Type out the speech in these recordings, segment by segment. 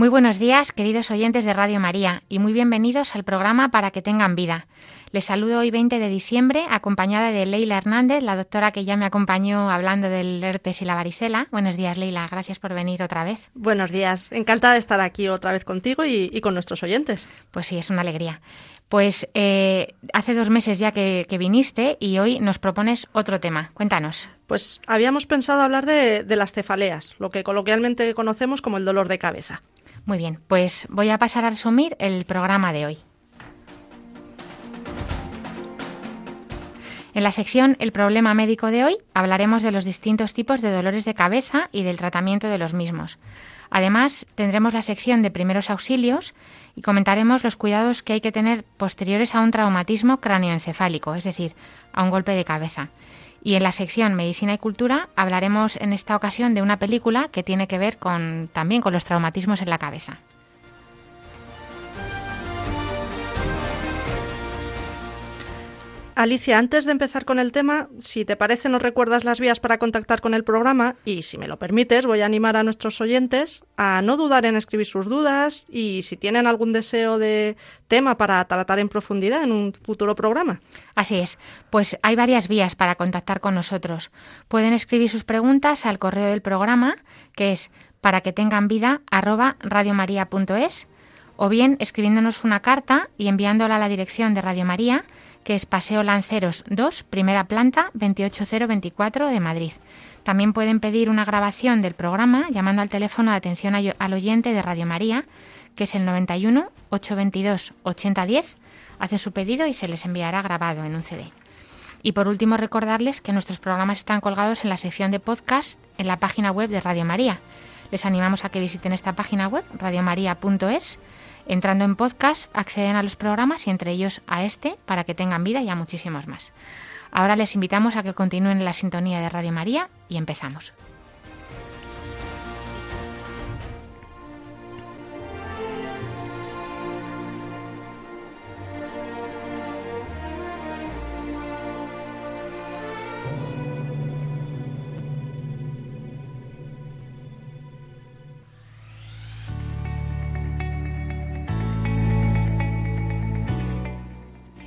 Muy buenos días, queridos oyentes de Radio María, y muy bienvenidos al programa Para que tengan vida. Les saludo hoy 20 de diciembre, acompañada de Leila Hernández, la doctora que ya me acompañó hablando del herpes y la varicela. Buenos días, Leila, gracias por venir otra vez. Buenos días, encantada de estar aquí otra vez contigo y, con nuestros oyentes. Pues sí, es una alegría. Pues eh, hace dos meses ya que, viniste y hoy nos propones otro tema. Cuéntanos. Pues habíamos pensado hablar de las cefaleas, lo que coloquialmente conocemos como el dolor de cabeza. Muy bien, pues voy a pasar a resumir el programa de hoy. En la sección El problema médico de hoy hablaremos de los distintos tipos de dolores de cabeza y del tratamiento de los mismos. Además, tendremos la sección de primeros auxilios y comentaremos los cuidados que hay que tener posteriores a un traumatismo cráneoencefálico, es decir, a un golpe de cabeza. Y en la sección Medicina y Cultura hablaremos en esta ocasión de una película que tiene que ver con, también con los traumatismos en la cabeza. Alicia, antes de empezar con el tema, si te parece, nos recuerdas las vías para contactar con el programa y, si me lo permites, voy a animar a nuestros oyentes a no dudar en escribir sus dudas y si tienen algún deseo de tema para tratar en profundidad en un futuro programa. Así es, pues hay varias vías para contactar con nosotros. Pueden escribir sus preguntas al correo del programa, que es para que tengan vida o bien escribiéndonos una carta y enviándola a la dirección de Radio María que es Paseo Lanceros 2, primera planta, 28024 de Madrid. También pueden pedir una grabación del programa llamando al teléfono de atención al oyente de Radio María, que es el 91 822 8010. Hace su pedido y se les enviará grabado en un CD. Y por último, recordarles que nuestros programas están colgados en la sección de podcast en la página web de Radio María. Les animamos a que visiten esta página web, radiomaria.es Entrando en podcast, acceden a los programas y entre ellos a este para que tengan vida y a muchísimos más. Ahora les invitamos a que continúen en la sintonía de Radio María y empezamos.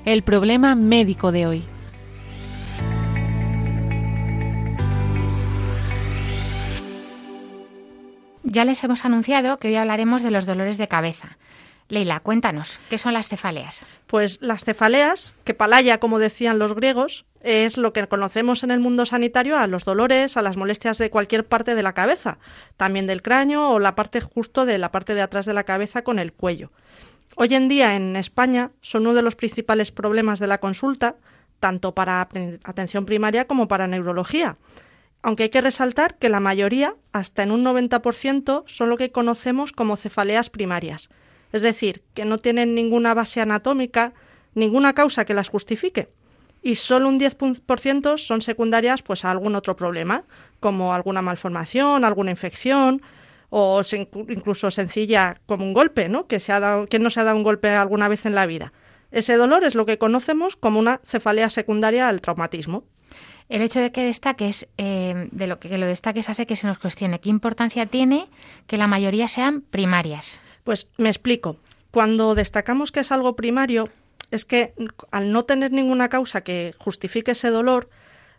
El problema médico de hoy. Ya les hemos anunciado que hoy hablaremos de los dolores de cabeza. Leila, cuéntanos, ¿qué son las cefaleas? Pues las cefaleas, que palaya, como decían los griegos, es lo que conocemos en el mundo sanitario a los dolores, a las molestias de cualquier parte de la cabeza, también del cráneo o la parte justo de la parte de atrás de la cabeza con el cuello. Hoy en día en España son uno de los principales problemas de la consulta, tanto para atención primaria como para neurología. Aunque hay que resaltar que la mayoría, hasta en un 90%, son lo que conocemos como cefaleas primarias, es decir, que no tienen ninguna base anatómica, ninguna causa que las justifique. Y solo un 10% son secundarias pues, a algún otro problema, como alguna malformación, alguna infección, o incluso sencilla como un golpe, ¿no? Que, se ha dado, que no se ha dado un golpe alguna vez en la vida. Ese dolor es lo que conocemos como una cefalea secundaria al traumatismo. El hecho de que destaques, eh, de lo que, lo destaques hace que se nos cuestione qué importancia tiene que la mayoría sean primarias. Pues me explico. Cuando destacamos que es algo primario, es que al no tener ninguna causa que justifique ese dolor,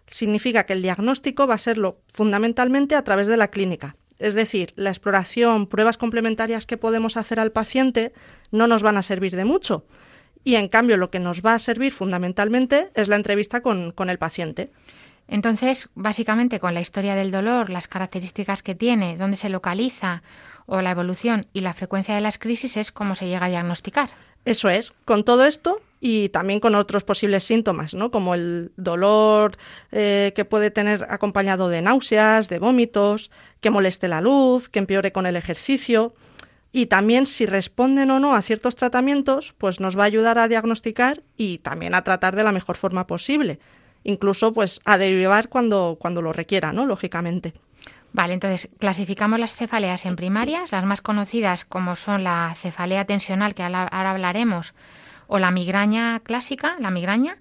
significa que el diagnóstico va a serlo fundamentalmente a través de la clínica, es decir, la exploración, pruebas complementarias que podemos hacer al paciente no nos van a servir de mucho. Y en cambio, lo que nos va a servir fundamentalmente es la entrevista con, con el paciente. Entonces, básicamente, con la historia del dolor, las características que tiene, dónde se localiza o la evolución y la frecuencia de las crisis es cómo se llega a diagnosticar. Eso es. Con todo esto y también con otros posibles síntomas, ¿no? como el dolor eh, que puede tener acompañado de náuseas, de vómitos, que moleste la luz, que empeore con el ejercicio. y también si responden o no a ciertos tratamientos, pues nos va a ayudar a diagnosticar y también a tratar de la mejor forma posible, incluso pues a derivar cuando, cuando lo requiera, ¿no? Lógicamente. Vale, entonces clasificamos las cefaleas en primarias, las más conocidas como son la cefalea tensional, que ahora hablaremos, o la migraña clásica, la migraña,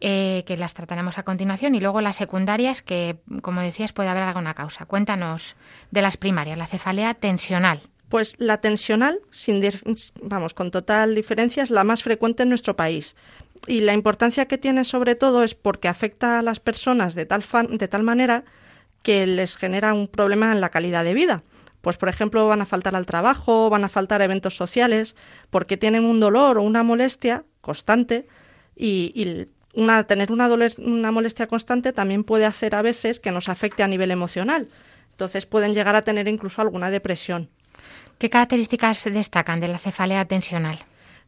eh, que las trataremos a continuación, y luego las secundarias, que como decías puede haber alguna causa. Cuéntanos de las primarias, la cefalea tensional. Pues la tensional, sin vamos, con total diferencia, es la más frecuente en nuestro país. Y la importancia que tiene sobre todo es porque afecta a las personas de tal, de tal manera que les genera un problema en la calidad de vida. Pues, por ejemplo, van a faltar al trabajo, van a faltar a eventos sociales, porque tienen un dolor o una molestia constante y, una, tener una, una molestia constante también puede hacer a veces que nos afecte a nivel emocional. Entonces pueden llegar a tener incluso alguna depresión. ¿Qué características se destacan de la cefalea tensional?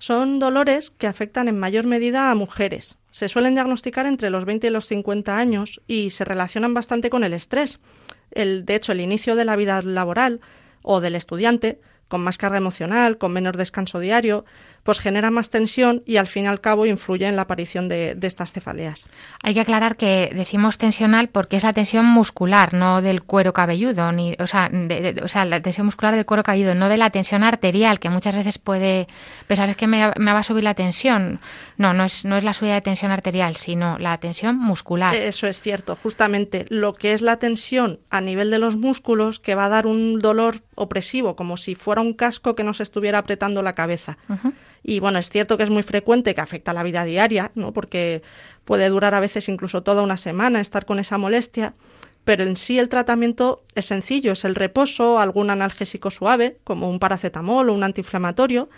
Son dolores que afectan en mayor medida a mujeres. Se suelen diagnosticar entre los 20 y los 50 años y se relacionan bastante con el estrés. El, de hecho, el inicio de la vida laboral o del estudiante, con más carga emocional, con menor descanso diario, pues genera más tensión y al fin y al cabo influye en la aparición de, estas cefaleas. Hay que aclarar que decimos tensional porque es la tensión muscular, no del cuero cabelludo, ni, o, sea, o sea, la tensión muscular del cuero cabelludo, no de la tensión arterial, que muchas veces puede pensar es que me, me, va a subir la tensión. No, no es, no es la subida de tensión arterial, sino la tensión muscular. Eso es cierto, justamente lo que es la tensión a nivel de los músculos que va a dar un dolor opresivo, como si fuera un casco que nos estuviera apretando la cabeza. Y bueno, es cierto que es muy frecuente que afecta a la vida diaria, ¿no? Porque puede durar a veces incluso toda una semana estar con esa molestia, pero en sí el tratamiento es sencillo, es el reposo, algún analgésico suave, como un paracetamol o un antiinflamatorio,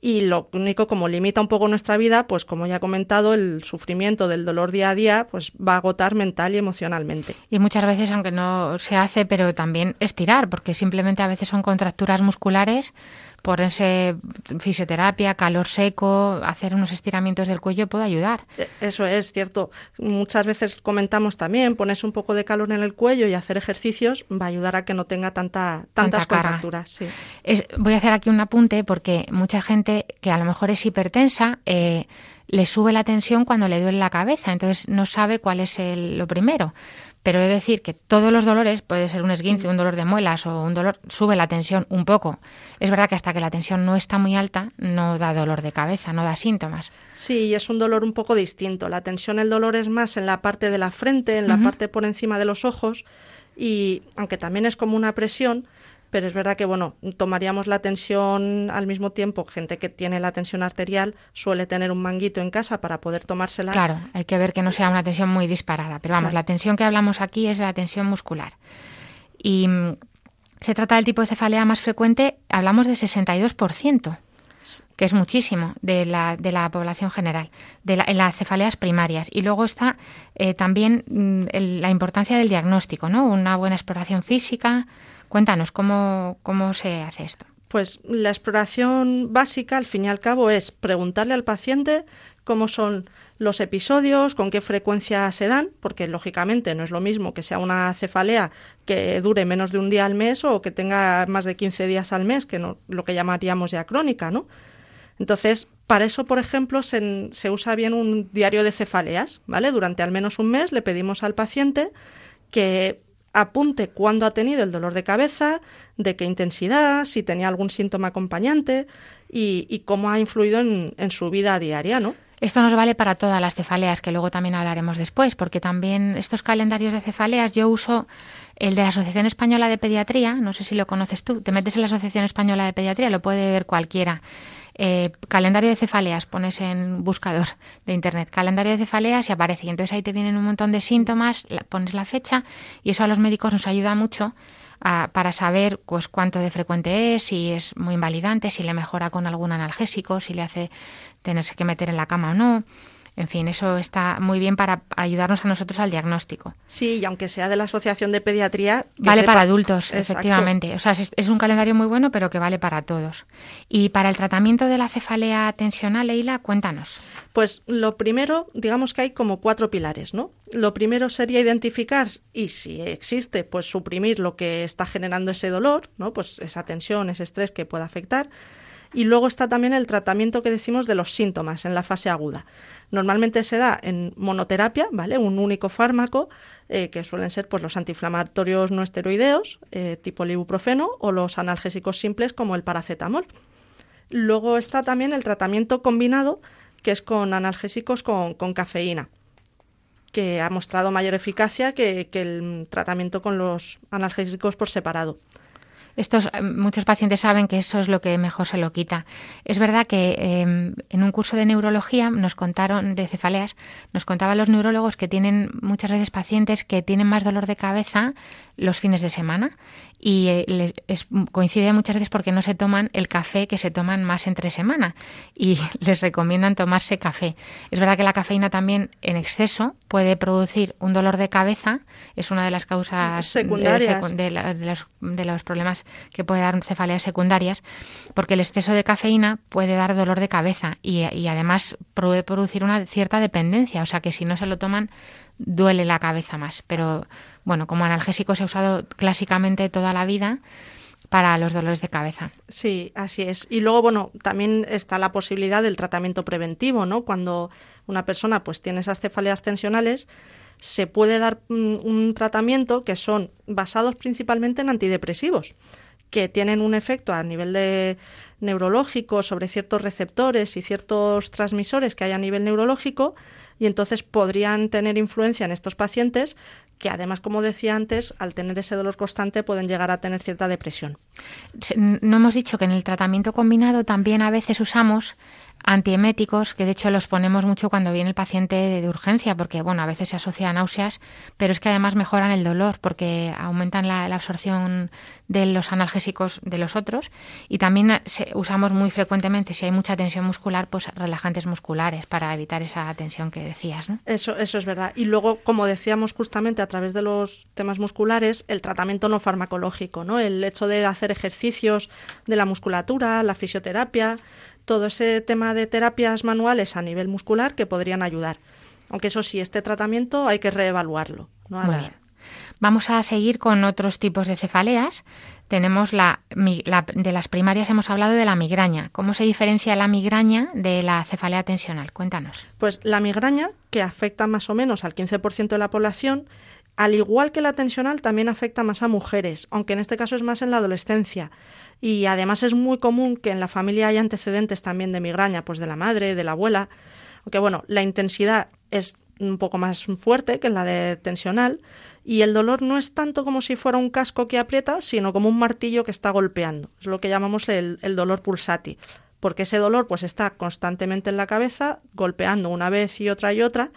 y lo único como limita un poco nuestra vida, pues como ya he comentado, el sufrimiento del dolor día a día pues va a agotar mental y emocionalmente. Y muchas veces, aunque no se hace, pero también estirar, porque simplemente a veces son contracturas musculares ponerse fisioterapia, calor seco, hacer unos estiramientos del cuello puede ayudar. E, eso es cierto. Muchas veces comentamos también, ponerse un poco de calor en el cuello y hacer ejercicios va a ayudar a que no tenga tanta, tantas contracturas. voy a hacer aquí un apunte porque mucha gente que a lo mejor es hipertensa, eh, le sube la tensión cuando le duele la cabeza, entonces no sabe cuál es el, lo primero. Pero he de decir que todos los dolores, puede ser un esguince, un dolor de muelas o un dolor, sube la tensión un poco. Es verdad que hasta que la tensión no está muy alta, no da dolor de cabeza, no da síntomas. Sí, es un dolor un poco distinto. La tensión, el dolor es más en la parte de la frente, en la parte por encima de los ojos, y aunque también es como una presión, pero es verdad que, bueno, tomaríamos la tensión al mismo tiempo. Gente que tiene la tensión arterial suele tener un manguito en casa para poder tomársela. Claro, hay que ver que no sea una tensión muy disparada. Pero vamos, la tensión que hablamos aquí es la tensión muscular. Y mm, se trata del tipo de cefalea más frecuente, hablamos de 62%, que es muchísimo de la, de la población general, de la, en las cefaleas primarias. Y luego está eh, también mm, la importancia del diagnóstico, ¿no? Una buena exploración física Cuéntanos cómo, cómo se hace esto. Pues la exploración básica, al fin y al cabo, es preguntarle al paciente cómo son los episodios, con qué frecuencia se dan, porque lógicamente no es lo mismo que sea una cefalea que dure menos de un día al mes o que tenga más de 15 días al mes, que no, lo que llamaríamos ya crónica, ¿no? Entonces, para eso, por ejemplo, se, se usa bien un diario de cefaleas, ¿vale? Durante al menos un mes le pedimos al paciente que apunte cuándo ha tenido el dolor de cabeza, de qué intensidad, si tenía algún síntoma acompañante y, cómo ha influido en, en, su vida diaria, ¿no? Esto nos vale para todas las cefaleas, que luego también hablaremos después, porque también estos calendarios de cefaleas yo uso el de la Asociación Española de Pediatría, no sé si lo conoces tú, te metes en la Asociación Española de Pediatría, lo puede ver cualquiera. Eh, calendario de cefaleas, pones en buscador de internet calendario de cefaleas y aparece. Y entonces ahí te vienen un montón de síntomas, pones la fecha y eso a los médicos nos ayuda mucho para saber pues cuánto de frecuente es, si es muy invalidante, si le mejora con algún analgésico, si le hace tenerse que meter en la cama o no. En fin, eso está muy bien para ayudarnos a nosotros al diagnóstico. Sí, y aunque sea de la Asociación de Pediatría... Vale para adultos, efectivamente. O sea, es, un calendario muy bueno, pero que vale para todos. Y para el tratamiento de la cefalea tensional, Leila, cuéntanos. Pues lo primero, digamos que hay como cuatro pilares, ¿no? Lo primero sería identificar y si existe, pues suprimir lo que está generando ese dolor, ¿no? Pues esa tensión, ese estrés que pueda afectar. Y luego está también el tratamiento que decimos de los síntomas en la fase aguda. Normalmente se da en monoterapia, ¿vale? Un único fármaco, eh, que suelen ser pues, los antiinflamatorios no esteroideos, eh, tipo el ibuprofeno, o los analgésicos simples como el paracetamol. Luego está también el tratamiento combinado, que es con analgésicos con, cafeína, que ha mostrado mayor eficacia que el tratamiento con los analgésicos por separado. Estos, eh, muchos pacientes saben que eso es lo que mejor se lo quita. Es verdad que em, en un curso de neurología nos contaron, de cefaleas, nos contaban los neurólogos que tienen muchas veces pacientes que tienen más dolor de cabeza los fines de semana y eh, coincide muchas veces porque no se toman el café que se toman más entre semana y les recomiendan tomarse café. Es verdad que la cafeína también en exceso puede producir un dolor de cabeza, es una de las causas secundarias de, los, de, los, problemas que puede dar cefaleas secundarias, porque el exceso de cafeína puede dar dolor de cabeza y, además puede producir una cierta dependencia, o sea que si no se lo toman duele la cabeza más, pero bueno, como analgésico se ha usado clásicamente toda la vida para los dolores de cabeza. Sí, así es. Y luego, bueno, también está la posibilidad del tratamiento preventivo, ¿no? Cuando una persona pues tiene esas cefaleas tensionales, se puede dar mm, un tratamiento que son basados principalmente en antidepresivos, que tienen un efecto a nivel de neurológico sobre ciertos receptores y ciertos transmisores que hay a nivel neurológico y entonces podrían tener influencia en estos pacientes que además, como decía antes, al tener ese dolor constante pueden llegar a tener cierta depresión. No hemos dicho que en el tratamiento combinado también a veces usamos antieméticos, que de hecho los ponemos mucho cuando viene el paciente de, urgencia, porque bueno, a veces se asocia a náuseas, pero es que además mejoran el dolor, porque aumentan la, absorción de los analgésicos de los otros, y también usamos muy frecuentemente, si hay mucha tensión muscular, pues relajantes musculares para evitar esa tensión que decías. ¿no? Eso, eso es verdad. Y luego, como decíamos justamente a través de los temas musculares, el tratamiento no farmacológico, ¿no? El hecho de hacer ejercicios de la musculatura, la fisioterapia, todo ese tema de terapias manuales a nivel muscular que podrían ayudar. Aunque eso sí, este tratamiento hay que reevaluarlo. Muy bien. Vamos a seguir con otros tipos de cefaleas. Tenemos la, de las primarias hemos hablado de la migraña. ¿Cómo se diferencia la migraña de la cefalea tensional? Cuéntanos. Pues la migraña, que afecta más o menos al 15% de la población, al igual que la tensional, también afecta más a mujeres, aunque en este caso es más en la adolescencia. Y además es muy común que en la familia haya antecedentes también de migraña, pues de la madre, de la abuela. Aunque bueno, la intensidad es un poco más fuerte que la de tensional y el dolor no es tanto como si fuera un casco que aprieta, sino como un martillo que está golpeando. Es lo que llamamos el, el dolor pulsátil, porque ese dolor pues está constantemente en la cabeza, golpeando una vez y otra y otra,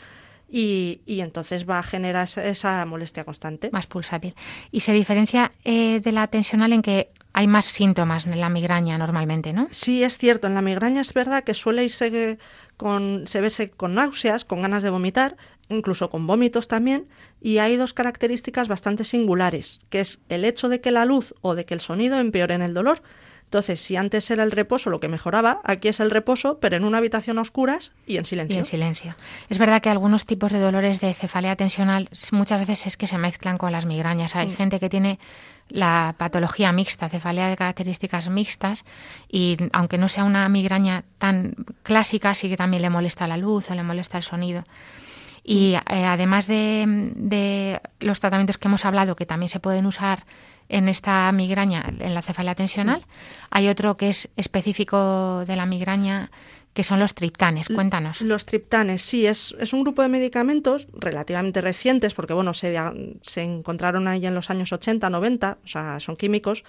y, y, entonces va a generar esa molestia constante. Más pulsátil. ¿Y se diferencia eh, de la tensional en que hay más síntomas en la migraña normalmente, ¿no? Sí, es cierto. En la migraña es verdad que suele irse con, se verse con náuseas, con ganas de vomitar, incluso con vómitos también, y hay dos características bastante singulares, que es el hecho de que la luz o de que el sonido empeoren el dolor. Entonces, si antes era el reposo lo que mejoraba, aquí es el reposo, pero en una habitación a oscuras y en silencio. Y en silencio. Es verdad que algunos tipos de dolores de cefalea tensional muchas veces es que se mezclan con las migrañas. Hay mm. gente que tiene la patología mixta, cefalea de características mixtas, y aunque no sea una migraña tan clásica, sí que también le molesta la luz o le molesta el sonido. Y eh, además de, de, los tratamientos que hemos hablado, que también se pueden usar en esta migraña, en la cefalea tensional. Hay otro que es específico de la migraña, que son los triptanes. Cuéntanos. Los triptanes, sí, es, es un grupo de medicamentos relativamente recientes, porque bueno, se, se encontraron ahí en los años 80, 90, o sea, son químicos,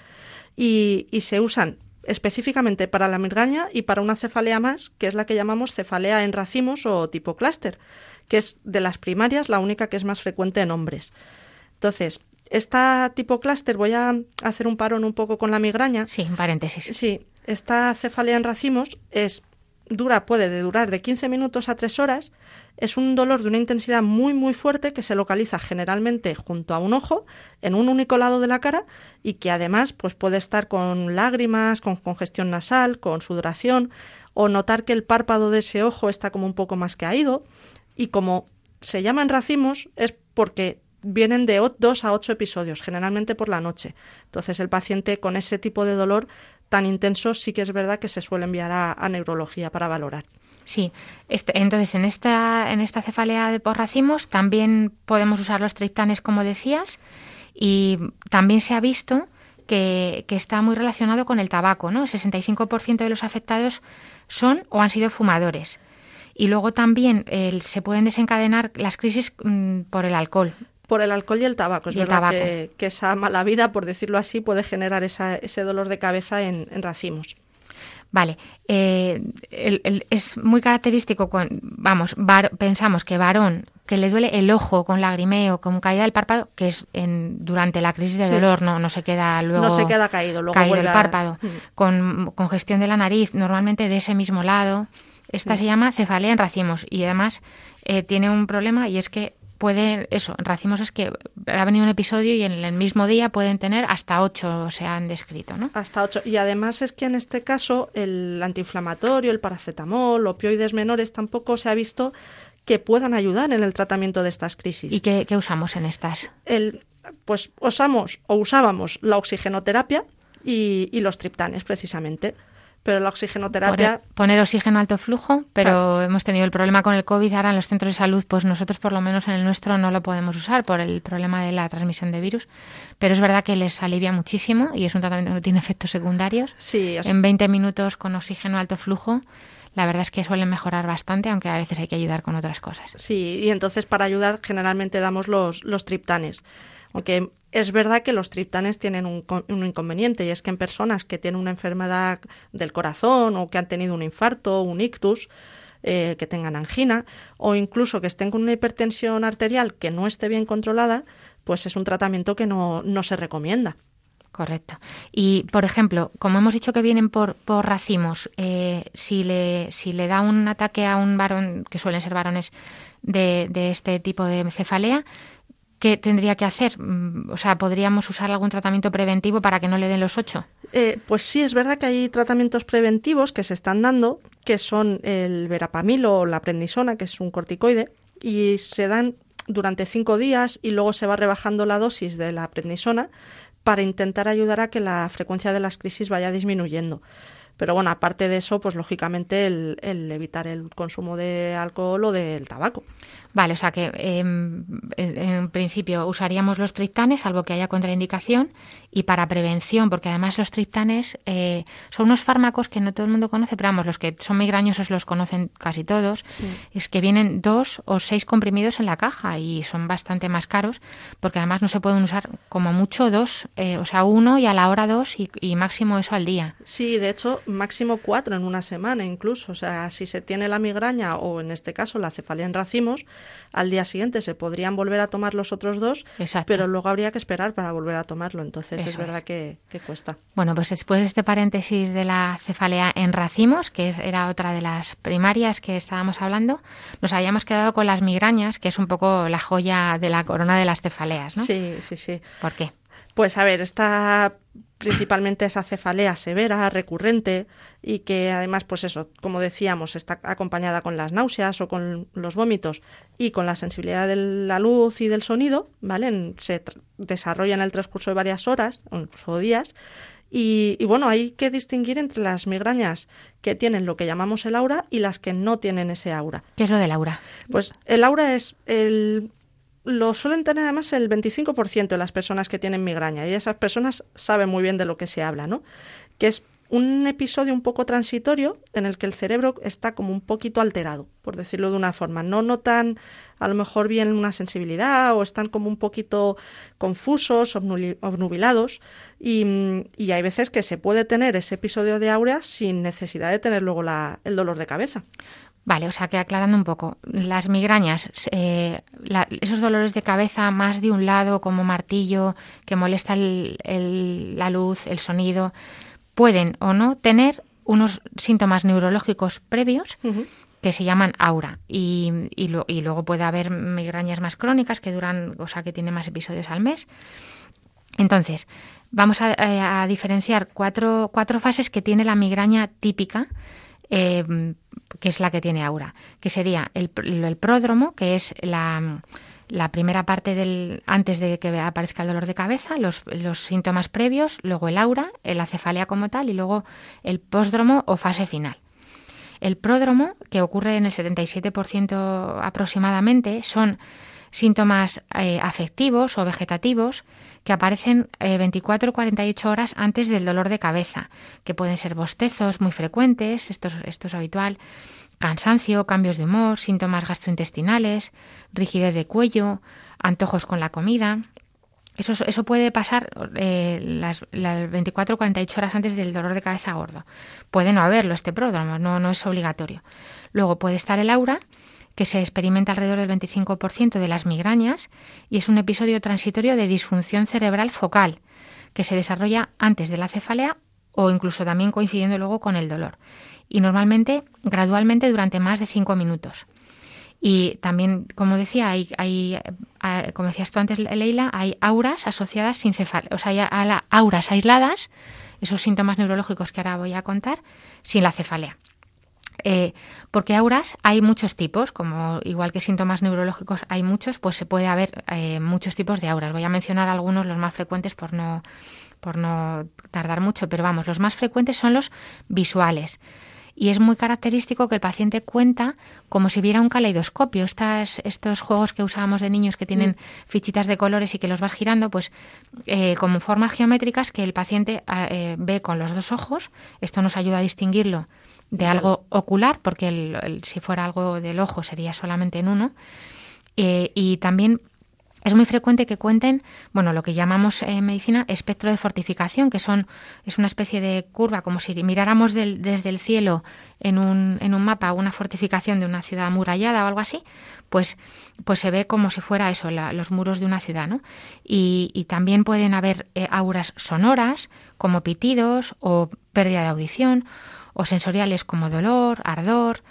y, y se usan específicamente para la migraña y para una cefalea más, que es la que llamamos cefalea en racimos o tipo clúster, que es de las primarias la única que es más frecuente en hombres. Entonces, esta tipo clúster, voy a hacer un parón un poco con la migraña. Sí, un paréntesis. Sí, esta cefalea en racimos es dura, puede durar de 15 minutos a 3 horas. Es un dolor de una intensidad muy muy fuerte que se localiza generalmente junto a un ojo, en un único lado de la cara, y que además pues, puede estar con lágrimas, con congestión nasal, con sudoración, o notar que el párpado de ese ojo está como un poco más caído. Y como se llaman racimos, es porque vienen de 2 a 8 episodios, generalmente por la noche. Entonces el paciente con ese tipo de dolor tan intenso sí que es verdad que se suele enviar a, neurología para valorar. Sí, este, entonces en esta, en esta cefalea de por racimos también podemos usar los triptanes, como decías, y también se ha visto que, está muy relacionado con el tabaco, ¿no? El 65% de los afectados son o han sido fumadores. Y luego también se pueden desencadenar las crisis mm, por el alcohol por el alcohol y el tabaco. Es verdad Que, esa mala vida, por decirlo así, puede generar ese dolor de cabeza en, racimos. Vale, eh, es muy característico, con, vamos, pensamos que varón que le duele el ojo con lagrimeo, con caída del párpado, que es en, durante la crisis de dolor, no, no se queda luego. No se queda caído, luego caído el párpado, mm. con congestión de la nariz, normalmente de ese mismo lado. Esta mm. se llama cefalea en racimos y además eh, tiene un problema y es que puede, eso, racimos es que ha venido un episodio y en el mismo día pueden tener hasta ocho, se han descrito, ¿no? Hasta ocho. Y además es que en este caso el antiinflamatorio, el paracetamol, opioides menores tampoco se ha visto que puedan ayudar en el tratamiento de estas crisis. ¿Y qué, usamos en estas? El, pues usamos o usábamos la oxigenoterapia y, y los triptanes, precisamente pero la oxigenoterapia... Poner, oxígeno alto flujo, pero hemos tenido el problema con el COVID, ahora en los centros de salud, pues nosotros por lo menos en el nuestro no lo podemos usar por el problema de la transmisión de virus, pero es verdad que les alivia muchísimo y es un tratamiento que no tiene efectos secundarios. Sí, En 20 minutos con oxígeno alto flujo la verdad es que suelen mejorar bastante, aunque a veces hay que ayudar con otras cosas. Sí, y entonces para ayudar generalmente damos los, los triptanes. Aunque es verdad que los triptanes tienen un, inconveniente y es que en personas que tienen una enfermedad del corazón o que han tenido un infarto un ictus, eh, que tengan angina o incluso que estén con una hipertensión arterial que no esté bien controlada, pues es un tratamiento que no, se recomienda. Correcto. Y, por ejemplo, como hemos dicho que vienen por, por racimos, eh, si, le, si le da un ataque a un varón, que suelen ser varones de, de este tipo de cefalea, ¿qué tendría que hacer? Mm, o sea, ¿podríamos usar algún tratamiento preventivo para que no le den los ocho? Eh, pues sí, es verdad que hay tratamientos preventivos que se están dando, que son el verapamilo o la prednisona, que es un corticoide, y se dan durante cinco días y luego se va rebajando la dosis de la prednisona para intentar ayudar a que la frecuencia de las crisis vaya disminuyendo. Pero bueno, aparte de eso, pues lógicamente el, evitar el consumo de alcohol o del tabaco. Vale, o sea que em, en, principio usaríamos los triptanes, salvo que haya contraindicación, y para prevención, porque además los triptanes eh, son unos fármacos que no todo el mundo conoce, pero vamos, los que son migrañosos los conocen casi todos, es que vienen dos o seis comprimidos en la caja y son bastante más caros, porque además no se pueden usar como mucho dos, eh, o sea, uno y a la hora dos y, y máximo eso al día. Sí, de hecho, máximo cuatro en una semana incluso, o sea, si se tiene la migraña o en este caso la cefalea en racimos, al día siguiente se podrían volver a tomar los otros dos, pero luego habría que esperar para volver a tomarlo. Entonces es verdad que, cuesta. Bueno, pues después de este paréntesis de la cefalea en racimos, que era otra de las primarias que estábamos hablando, nos habíamos quedado con las migrañas, que es un poco la joya de la corona de las cefaleas, ¿no? Sí, sí, sí. ¿Por qué? Pues a ver, esta principalmente esa cefalea severa, recurrente y que además, pues eso, como decíamos, está acompañada con las náuseas o con los vómitos y con la sensibilidad de la luz y del sonido, ¿vale? se desarrolla en el transcurso de varias horas o incluso días. Y, y, bueno, hay que distinguir entre las migrañas que tienen lo que llamamos el aura y las que no tienen ese aura. ¿Qué es lo del aura? Pues el aura es el lo suelen tener además el 25% de las personas que tienen migraña y esas personas saben muy bien de lo que se habla, ¿no? Que es un episodio un poco transitorio en el que el cerebro está como un poquito alterado, por decirlo de una forma. No notan a lo mejor bien una sensibilidad o están como un poquito confusos, obnubilados y, y hay veces que se puede tener ese episodio de áurea sin necesidad de tener luego la, el dolor de cabeza. Vale, o sea que aclarando un poco, las migrañas, eh, esos dolores de cabeza más de un lado como martillo que molesta la luz, el sonido, pueden o no tener unos síntomas neurológicos previos que se llaman aura y, y, luego puede haber migrañas más crónicas que duran, o sea, que tienen más episodios al mes. Entonces, vamos a, diferenciar cuatro, cuatro, fases que tiene la migraña típica, eh, que es la que tiene aura, que sería el, pródromo, que es la, la, primera parte del antes de que aparezca el dolor de cabeza, los, los, síntomas previos, luego el aura, la cefalea como tal y luego el pósdromo o fase final. El pródromo, que ocurre en el 77% aproximadamente, son síntomas eh, afectivos o vegetativos que aparecen 24 o 48 horas antes del dolor de cabeza, que pueden ser bostezos muy frecuentes, esto es, esto es habitual, cansancio, cambios de humor, síntomas gastrointestinales, rigidez de cuello, antojos con la comida. Eso, eso puede pasar eh, las, las 24 o 48 horas antes del dolor de cabeza gordo. Puede no haberlo este pródromo, no, no es obligatorio. Luego puede estar el aura, que se experimenta alrededor del 25% de las migrañas y es un episodio transitorio de disfunción cerebral focal que se desarrolla antes de la cefalea o incluso también coincidiendo luego con el dolor y normalmente gradualmente durante más de cinco minutos. Y también, como decía, hay, hay como decías tú antes, Leila, hay auras asociadas sin cefalea, o sea, hay auras aisladas, esos síntomas neurológicos que ahora voy a contar, sin la cefalea. Eh, porque auras hay muchos tipos, como igual que síntomas neurológicos hay muchos, pues se puede haber eh, muchos tipos de auras. Voy a mencionar algunos, los más frecuentes, por no, por no tardar mucho, pero vamos, los más frecuentes son los visuales. Y es muy característico que el paciente cuenta como si viera un caleidoscopio. Estas, estos juegos que usábamos de niños que tienen mm. fichitas de colores y que los vas girando, pues eh, como formas geométricas que el paciente ve con los dos ojos. Esto nos ayuda a distinguirlo de algo ocular, porque si fuera algo del ojo sería solamente en uno. Eh, y también es muy frecuente que cuenten, bueno, lo que llamamos en medicina espectro de fortificación, que son es una especie de curva, como si miráramos desde el cielo en un, en un mapa una fortificación de una ciudad amurallada o algo así, pues, pues se ve como si fuera eso, los muros de una ciudad, ¿no? Y, también pueden haber eh, auras sonoras, como pitidos o pérdida de audición, o sensoriales como dolor, ardor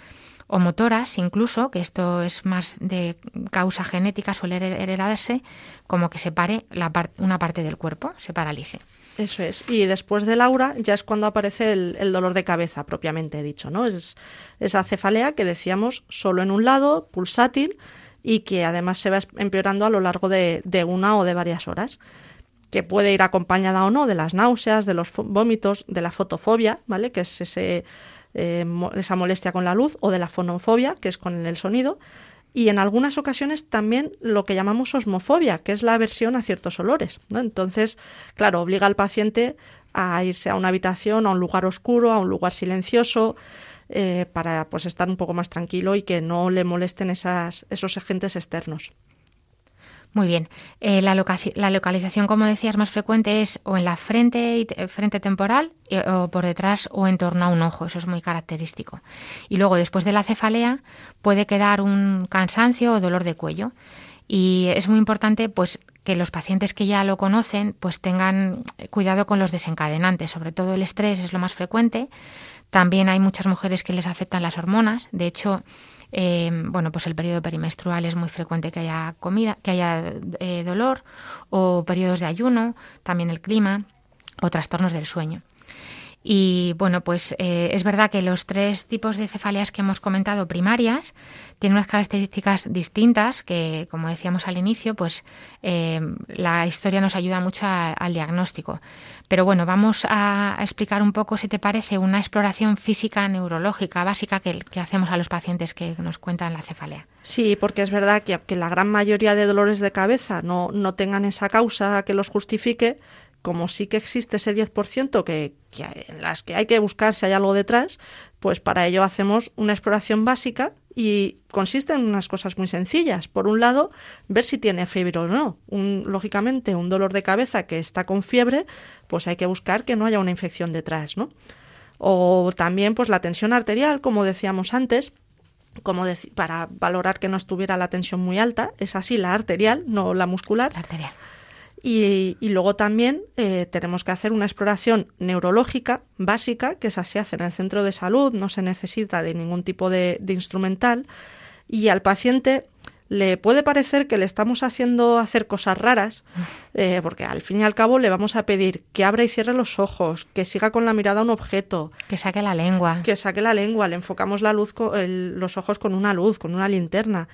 o motoras incluso, que esto es más de causa genética, suele heredarse, como que se pare la una parte del cuerpo, se paralice. Eso es. Y después del aura ya es cuando aparece el, dolor de cabeza, propiamente dicho, ¿no? Es esa cefalea que decíamos solo en un lado, pulsátil, y que además se va empeorando a lo largo de, de una o de varias horas que puede ir acompañada o no de las náuseas, de los vómitos, de la fotofobia, ¿vale? Que es ese, eh, esa molestia con la luz, o de la fonofobia, que es con el sonido, y en algunas ocasiones también lo que llamamos osmofobia, que es la aversión a ciertos olores. ¿no? Entonces, claro, obliga al paciente a irse a una habitación, a un lugar oscuro, a un lugar silencioso, eh, para pues estar un poco más tranquilo y que no le molesten esos agentes externos. Muy bien. Eh, la, localización, como decías, más frecuente es o en la frente, frente temporal eh, o por detrás o en torno a un ojo. Eso es muy característico. Y luego, después de la cefalea, puede quedar un cansancio o dolor de cuello. Y es muy importante, pues, que los pacientes que ya lo conocen, pues tengan cuidado con los desencadenantes. Sobre todo el estrés es lo más frecuente. También hay muchas mujeres que les afectan las hormonas. De hecho, eh, bueno, pues el periodo perimenstrual es muy frecuente que haya comida, que haya eh, dolor o periodos de ayuno, también el clima o trastornos del sueño. Y bueno, pues eh, es verdad que los tres tipos de cefaleas que hemos comentado primarias tienen unas características distintas que, como decíamos al inicio, pues eh, la historia nos ayuda mucho al diagnóstico. Pero bueno, vamos a, explicar un poco, si te parece, una exploración física neurológica básica que, hacemos a los pacientes que nos cuentan la cefalea. Sí, porque es verdad que, que la gran mayoría de dolores de cabeza no, no tengan esa causa que los justifique, como sí que existe ese 10% que, que, en las que hay que buscar si hay algo detrás, pues para ello hacemos una exploración básica y consiste en unas cosas muy sencillas. Por un lado, ver si tiene fiebre o no. lógicamente, un dolor de cabeza que está con fiebre, pues hay que buscar que no haya una infección detrás, ¿no? O también, pues la tensión arterial, como decíamos antes, como para valorar que no estuviera la tensión muy alta, es así la arterial, no la muscular. La arterial Y, luego también eh, tenemos que hacer una exploración neurológica básica, que esa se hace en el centro de salud, no se necesita de ningún tipo de, instrumental. Y al paciente le puede parecer que le estamos haciendo hacer cosas raras, eh, porque al fin y al cabo le vamos a pedir que abra y cierre los ojos, que siga con la mirada un objeto, que saque la lengua, que saque la lengua, le enfocamos la luz, los ojos con una luz, con una linterna.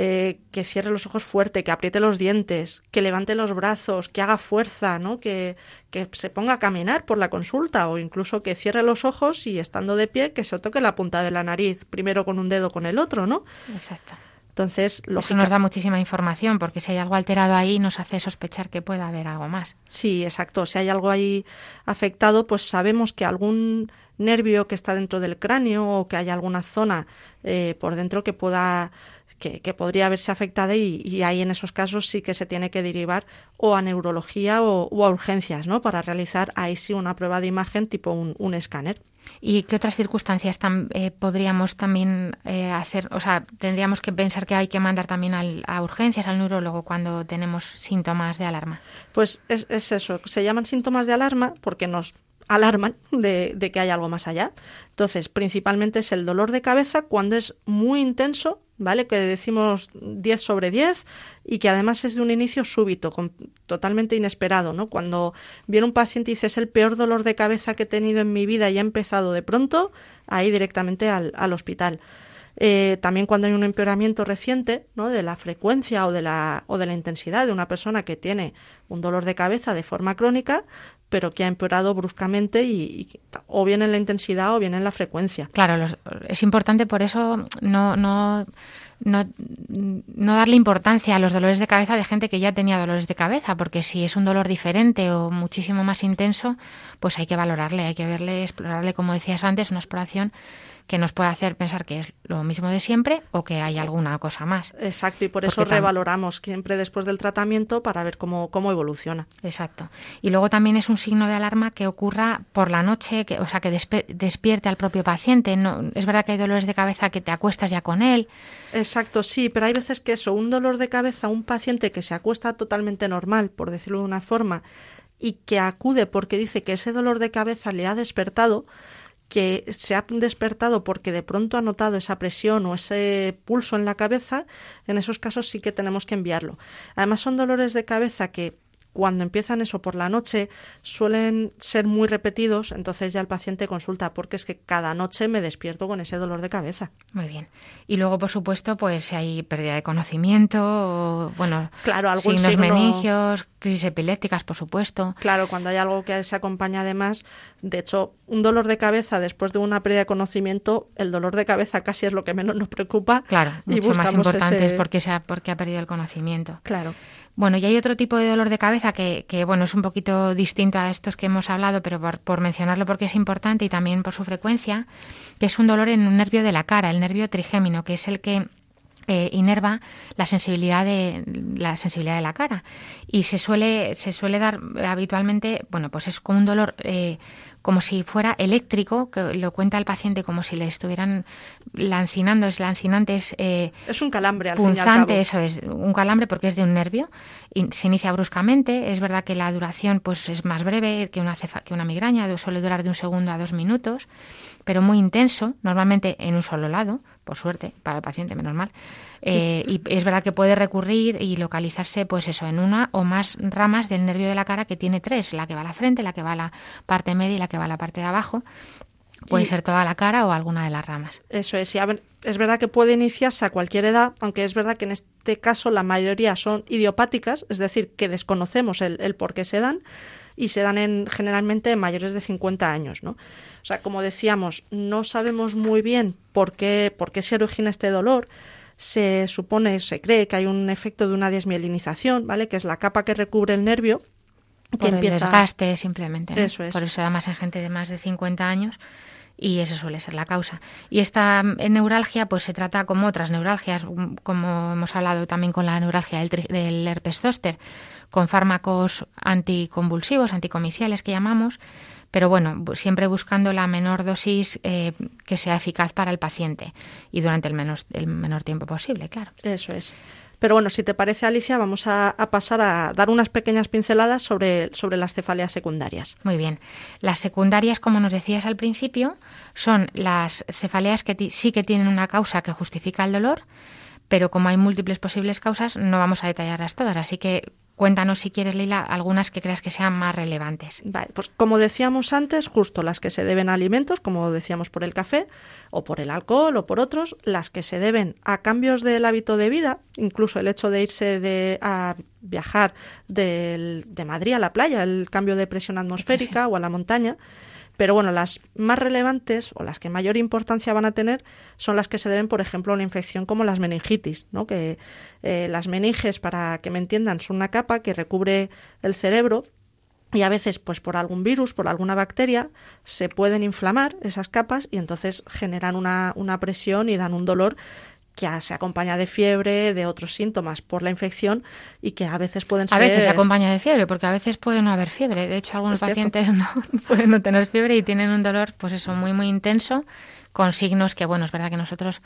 Eh, que cierre los ojos fuerte, que apriete los dientes, que levante los brazos, que haga fuerza, ¿no? Que, que se ponga a caminar por la consulta o incluso que cierre los ojos y estando de pie que se toque la punta de la nariz, primero con un dedo con el otro, ¿no? Exacto. Entonces, Eso nos da muchísima información, porque si hay algo alterado ahí, nos hace sospechar que pueda haber algo más. Sí, exacto. Si hay algo ahí afectado, pues sabemos que algún nervio que está dentro del cráneo o que haya alguna zona eh, por dentro que pueda que, podría verse afectada y, ahí en esos casos sí que se tiene que derivar o a neurología o, a urgencias, ¿no? Para realizar ahí sí una prueba de imagen tipo un, escáner. ¿Y qué otras circunstancias eh, podríamos también eh, hacer? O sea, tendríamos que pensar que hay que mandar también a urgencias, al neurólogo, cuando tenemos síntomas de alarma. Pues es, es eso, se llaman síntomas de alarma porque nos alarman de, de, que hay algo más allá. Entonces, principalmente es el dolor de cabeza cuando es muy intenso, ¿vale? Que decimos 10 sobre 10 y que además es de un inicio súbito, totalmente inesperado, ¿no? Cuando viene un paciente y dice es el peor dolor de cabeza que he tenido en mi vida y ha empezado de pronto, ahí directamente al, al hospital. Eh, también cuando hay un empeoramiento reciente ¿no? de la frecuencia o de la, o de la intensidad de una persona que tiene un dolor de cabeza de forma crónica, pero que ha empeorado bruscamente y, o bien en la intensidad o bien en la frecuencia. Claro, es importante por eso no, no, no, no darle importancia a los dolores de cabeza de gente que ya tenía dolores de cabeza, porque si es un dolor diferente o muchísimo más intenso, pues hay que valorarle, hay que verle, explorarle, como decías antes, una exploración que nos puede hacer pensar que es lo mismo de siempre o que hay alguna cosa más. Exacto, y por eso revaloramos siempre después del tratamiento para ver cómo, cómo evoluciona. Exacto. Y luego también es un signo de alarma que ocurra por la noche, que, o sea, que despierte al propio paciente. No, es verdad que hay dolores de cabeza que te acuestas ya con él. Exacto, sí, pero hay veces que eso, un dolor de cabeza, un paciente que se acuesta totalmente normal, por decirlo de una forma, y que acude porque dice que ese dolor de cabeza le ha despertado, que se ha despertado porque de pronto ha notado esa presión o ese pulso en la cabeza, en esos casos sí que tenemos que enviarlo. Además son dolores de cabeza que cuando empiezan eso por la noche suelen ser muy repetidos, entonces ya el paciente consulta porque es que cada noche me despierto con ese dolor de cabeza. Muy bien. Y luego, por supuesto, pues si hay pérdida de conocimiento, o, bueno, claro, algún signos meningios, crisis epilépticas, por supuesto. Claro, cuando hay algo que se acompaña además, de hecho, un dolor de cabeza después de una pérdida de conocimiento, el dolor de cabeza casi es lo que menos nos preocupa. Claro, mucho más importante es porque, se ha, porque ha perdido el conocimiento. Claro. Bueno, y hay otro tipo de dolor de cabeza que, que bueno, es un poquito distinto a estos que hemos hablado, pero por, mencionarlo porque es importante y también por su frecuencia, que es un dolor en un nervio de la cara, el nervio trigémino, que es el que eh, inerva la sensibilidad de la sensibilidad de la cara. Y se suele se suele dar habitualmente bueno pues es como un dolor eh, como si fuera eléctrico, que lo cuenta el paciente como si le estuvieran lancinando, es lancinante, es... Eh, es un calambre al punzante, eso es, un calambre porque es de un nervio, y se inicia bruscamente, es verdad que la duración pues es más breve que una, cefa, que una migraña, suele durar de un segundo a dos minutos, pero muy intenso, normalmente en un solo lado, por suerte, para el paciente, menos mal. Eh, y es verdad que puede recurrir y localizarse, pues eso, en una o más ramas del nervio de la cara que tiene tres, la que va a la frente, la que va a la parte media y la que va a la parte de abajo. Puede ser toda la cara o alguna de las ramas. Eso es. Y es verdad que puede iniciarse a cualquier edad, aunque es verdad que en este caso la mayoría son idiopáticas, es decir, que desconocemos el, por qué se dan y se dan en, generalmente en mayores de 50 años. ¿no? O sea, como decíamos, no sabemos muy bien por qué, por qué se origina este dolor, se supone, se cree que hay un efecto de una desmielinización, ¿vale? Que es la capa que recubre el nervio. Que Por empieza... el desgaste simplemente. Eso es. Por eso además en gente de más de 50 años y eso suele ser la causa. Y esta neuralgia pues se trata como otras neuralgias, como hemos hablado también con la neuralgia del, del herpes zóster, con fármacos anticonvulsivos, anticomiciales que llamamos, pero bueno, siempre buscando la menor dosis eh, que sea eficaz para el paciente y durante el, menos, el menor tiempo posible, claro. Eso es. Pero bueno, si te parece, Alicia, vamos a, pasar a dar unas pequeñas pinceladas sobre, sobre las cefaleas secundarias. Muy bien. Las secundarias, como nos decías al principio, son las cefaleas que sí que tienen una causa que justifica el dolor, pero como hay múltiples posibles causas, no vamos a detallarlas todas. Así que Cuéntanos, si quieres, Leila, algunas que creas que sean más relevantes. Vale, pues como decíamos antes, justo las que se deben a alimentos, como decíamos por el café, o por el alcohol, o por otros, las que se deben a cambios del hábito de vida, incluso el hecho de irse de, a viajar de Madrid a la playa, el cambio de presión atmosférica o a la montaña, pero bueno, las más relevantes o las que mayor importancia van a tener son las que se deben, por ejemplo, a una infección como las meningitis, ¿no? que eh, las meninges, para que me entiendan, son una capa que recubre el cerebro y a veces, pues por algún virus, por alguna bacteria, se pueden inflamar esas capas y entonces generan una, una presión y dan un dolor que se acompaña de fiebre, de otros síntomas por la infección y que a veces pueden ser... A veces se acompaña de fiebre, porque a veces puede no haber fiebre. De hecho, algunos pacientes no, pueden no tener fiebre y tienen un dolor, pues eso, muy, muy intenso, con signos que, bueno, es verdad que nosotros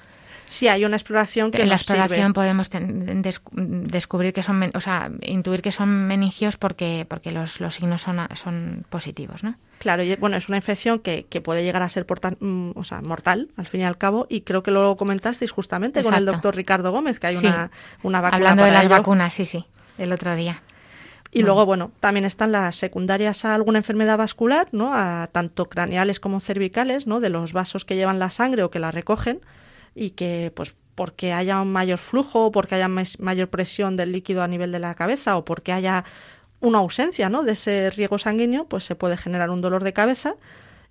si hay una exploración que en la exploración podemos descubrir que son o sea intuir que son meningios porque porque los, los signos son son positivos no claro y bueno es una infección que, que puede llegar a ser mm, o sea, mortal al fin y al cabo y creo que lo comentasteis justamente con el doctor Ricardo Gómez que hay una, una vacuna hablando de las vacunas sí sí el otro día. Y luego, bueno, también están las secundarias a alguna enfermedad vascular, ¿no? A tanto craneales como cervicales, ¿no? De los vasos que llevan la sangre o que la recogen y que pues porque haya un mayor flujo, porque haya mayor presión del líquido a nivel de la cabeza o porque haya una ausencia ¿no? de ese riego sanguíneo, pues se puede generar un dolor de cabeza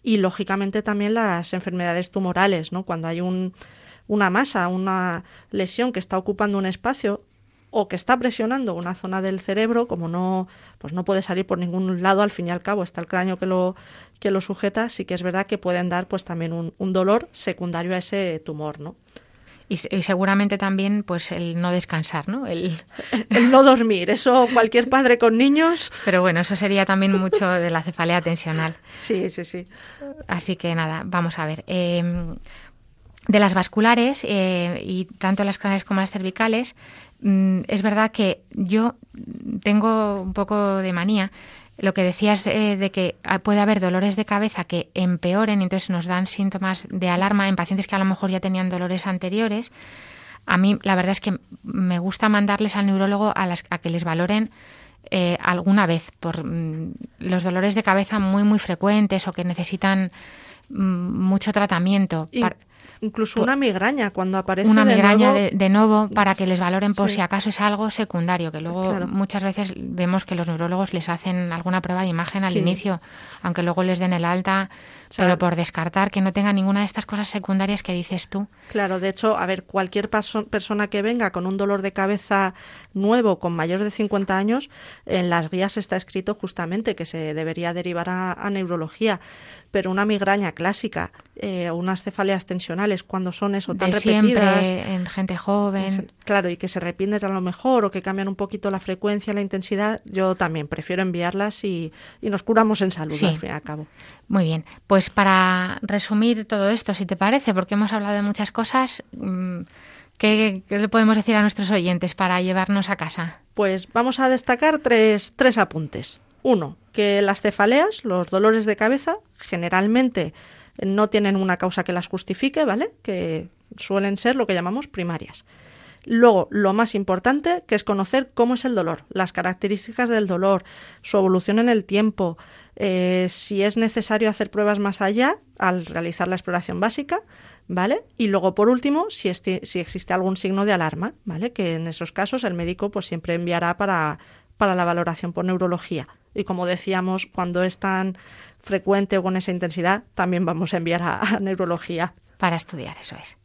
y lógicamente también las enfermedades tumorales, ¿no? cuando hay un, una masa, una lesión que está ocupando un espacio o que está presionando una zona del cerebro, como no, pues no puede salir por ningún lado, al fin y al cabo está el cráneo que lo, que lo sujeta, sí que es verdad que pueden dar pues también un, un dolor secundario a ese tumor, ¿no? Y, seguramente también pues el no descansar, ¿no? El... el... no dormir, eso cualquier padre con niños. Pero bueno, eso sería también mucho de la cefalea tensional. Sí, sí, sí. Así que nada, vamos a ver. Em, de las vasculares eh, y tanto las craneales como las cervicales, es verdad que yo tengo un poco de manía lo que decías eh, de que puede haber dolores de cabeza que empeoren y entonces nos dan síntomas de alarma en pacientes que a lo mejor ya tenían dolores anteriores. A mí la verdad es que me gusta mandarles al neurólogo a, las, a que les valoren eh, alguna vez por mm, los dolores de cabeza muy muy frecuentes o que necesitan mm, mucho tratamiento. Incluso una migraña cuando aparece. Una migraña de, nuevo para que les valoren por si acaso es algo secundario, que luego muchas veces vemos que los neurólogos les hacen alguna prueba de imagen al inicio, aunque luego les den el alta, pero por descartar que no tenga ninguna de estas cosas secundarias que dices tú. Claro, de hecho, a ver, cualquier persona que venga con un dolor de cabeza nuevo, con mayor de 50 años, en las guías está escrito justamente que se debería derivar a neurología pero una migraña clásica, eh, unas cefaleas tensionales, cuando son eso tan repetidas. en gente joven. Claro, y que se repiten a lo mejor o que cambian un poquito la frecuencia, la intensidad, yo también prefiero enviarlas y, nos curamos en salud al fin y al cabo. Muy bien, pues para resumir todo esto, si te parece, porque hemos hablado de muchas cosas. Mm, ¿Qué, le podemos decir a nuestros oyentes para llevarnos a casa? Pues vamos a destacar tres, tres apuntes. Uno, que las cefaleas, los dolores de cabeza, generalmente no tienen una causa que las justifique, ¿vale? Que suelen ser lo que llamamos primarias. Luego, lo más importante, que es conocer cómo es el dolor, las características del dolor, su evolución en el tiempo, eh, si es necesario hacer pruebas más allá al realizar la exploración básica, ¿vale? Y luego, por último, si, si existe algún signo de alarma, ¿vale? Que en esos casos el médico pues siempre enviará para, para la valoración por neurología. Y como decíamos, cuando es tan frecuente o con esa intensidad, también vamos a enviar a, neurología. Para estudiar, eso es.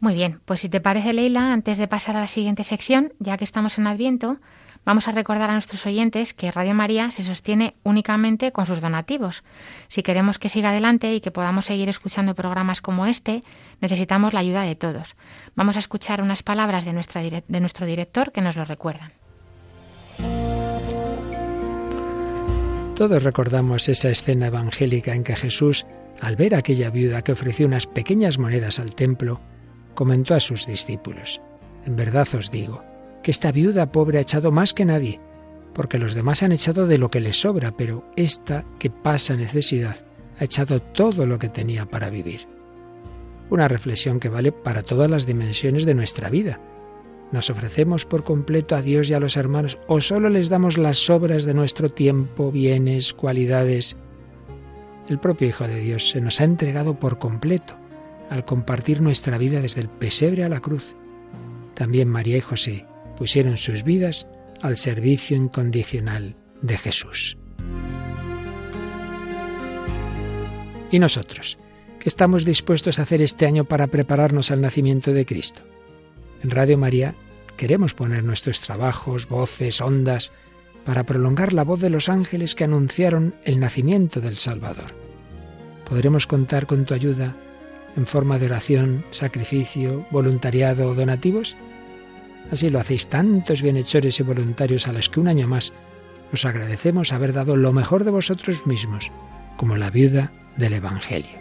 Muy bien, pues si te parece, Leila, antes de pasar a la siguiente sección, ya que estamos en Adviento, vamos a recordar a nuestros oyentes que Radio María se sostiene únicamente con sus donativos. Si queremos que siga adelante y que podamos seguir escuchando programas como este, necesitamos la ayuda de todos. Vamos a escuchar unas palabras de, nuestro director que nos lo recuerdan. Todos recordamos esa escena evangélica en que Jesús, al ver aquella viuda que ofreció unas pequeñas monedas al templo, comentó a sus discípulos, En verdad os digo, que esta viuda pobre ha echado más que nadie, porque los demás han echado de lo que les sobra, pero esta que pasa necesidad ha echado todo lo que tenía para vivir. Una reflexión que vale para todas las dimensiones de nuestra vida. ¿Nos ofrecemos por completo a Dios y a los hermanos o solo les damos las sobras de nuestro tiempo, bienes, cualidades? El propio Hijo de Dios se nos ha entregado por completo al compartir nuestra vida desde el pesebre a la cruz. También María y José pusieron sus vidas al servicio incondicional de Jesús. ¿Y nosotros? ¿Qué estamos dispuestos a hacer este año para prepararnos al nacimiento de Cristo? En Radio María queremos poner nuestros trabajos, voces, ondas, para prolongar la voz de los ángeles que anunciaron el nacimiento del Salvador. Podremos contar con tu ayuda en forma de oración, sacrificio, voluntariado o donativos? Así lo hacéis tantos bienhechores y voluntarios a los que un año más os agradecemos haber dado lo mejor de vosotros mismos, como la viuda del Evangelio.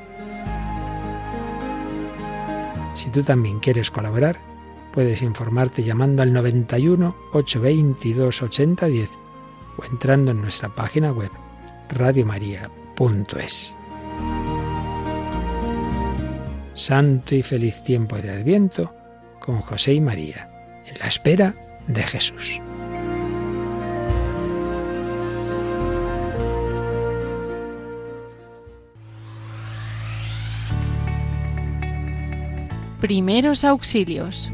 Si tú también quieres colaborar, puedes informarte llamando al 91 822 8010 o entrando en nuestra página web radiomaria.es. Santo y feliz tiempo de Adviento con José y María, en la espera de Jesús. Primeros auxilios.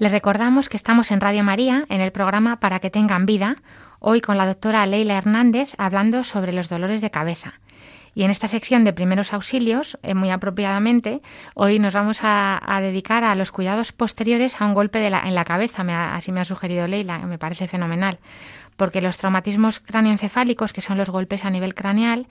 Les recordamos que estamos en Radio María, en el programa Para que tengan vida, hoy con la doctora Leila Hernández hablando sobre los dolores de cabeza. Y en esta sección de primeros auxilios, eh, muy apropiadamente, hoy nos vamos a, dedicar a los cuidados posteriores a un golpe en la cabeza, así me ha sugerido Leila, me parece fenomenal, porque los traumatismos cráneoencefálicos, que son los golpes a nivel craneal,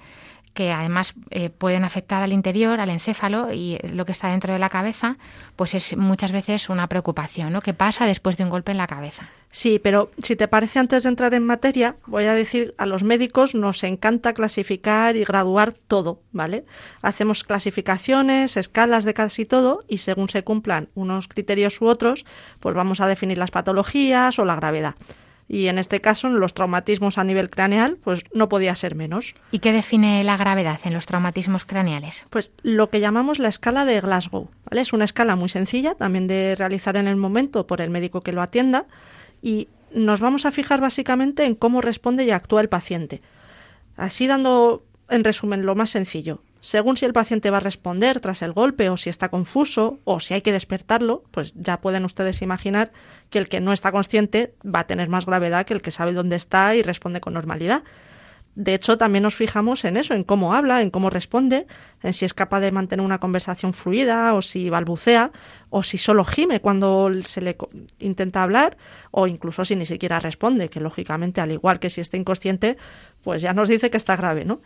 que además eh, pueden afectar al interior, al encéfalo y lo que está dentro de la cabeza, pues es muchas veces una preocupación, ¿no? ¿Qué pasa después de un golpe en la cabeza? Sí, pero si te parece antes de entrar en materia, voy a decir a los médicos nos encanta clasificar y graduar todo, ¿vale? Hacemos clasificaciones, escalas de casi todo y según se cumplan unos criterios u otros, pues vamos a definir las patologías o la gravedad y en este caso en los traumatismos a nivel craneal pues no podía ser menos. ¿Y qué define la gravedad en los traumatismos craneales? Pues lo que llamamos la escala de Glasgow, ¿vale? Es una escala muy sencilla también de realizar en el momento por el médico que lo atienda y nos vamos a fijar básicamente en cómo responde y actúa el paciente. Así dando en resumen lo más sencillo, según si el paciente va a responder tras el golpe o si está confuso o si hay que despertarlo, pues ya pueden ustedes imaginar que el que no está consciente va a tener más gravedad que el que sabe dónde está y responde con normalidad. De hecho, también nos fijamos en eso, en cómo habla, en cómo responde, en si es capaz de mantener una conversación fluida o si balbucea o si solo gime cuando se le intenta hablar o incluso si ni siquiera responde, que lógicamente, al igual que si está inconsciente, pues ya nos dice que está grave, ¿no?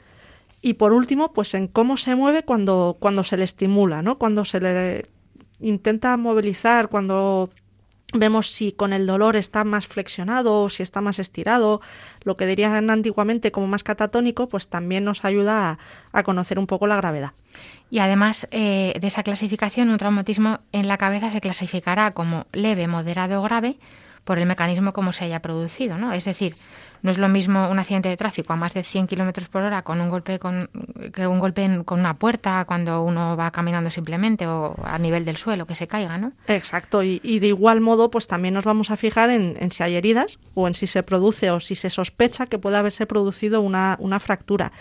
Y por último, pues en cómo se mueve cuando, cuando se le estimula, ¿no? Cuando se le intenta movilizar, cuando vemos si con el dolor está más flexionado o si está más estirado, lo que dirían antiguamente como más catatónico, pues también nos ayuda a, conocer un poco la gravedad. Y además eh, de esa clasificación, un traumatismo en la cabeza se clasificará como leve, moderado o grave por el mecanismo como se haya producido, ¿no? Es decir, no es lo mismo un accidente de tráfico a más de 100 kilómetros por hora con un golpe con, que un golpe con una puerta cuando uno va caminando simplemente o a nivel del suelo que se caiga, ¿no? Exacto. Y, de igual modo, pues también nos vamos a fijar en, en, si hay heridas o en si se produce o si se sospecha que puede haberse producido una, una fractura.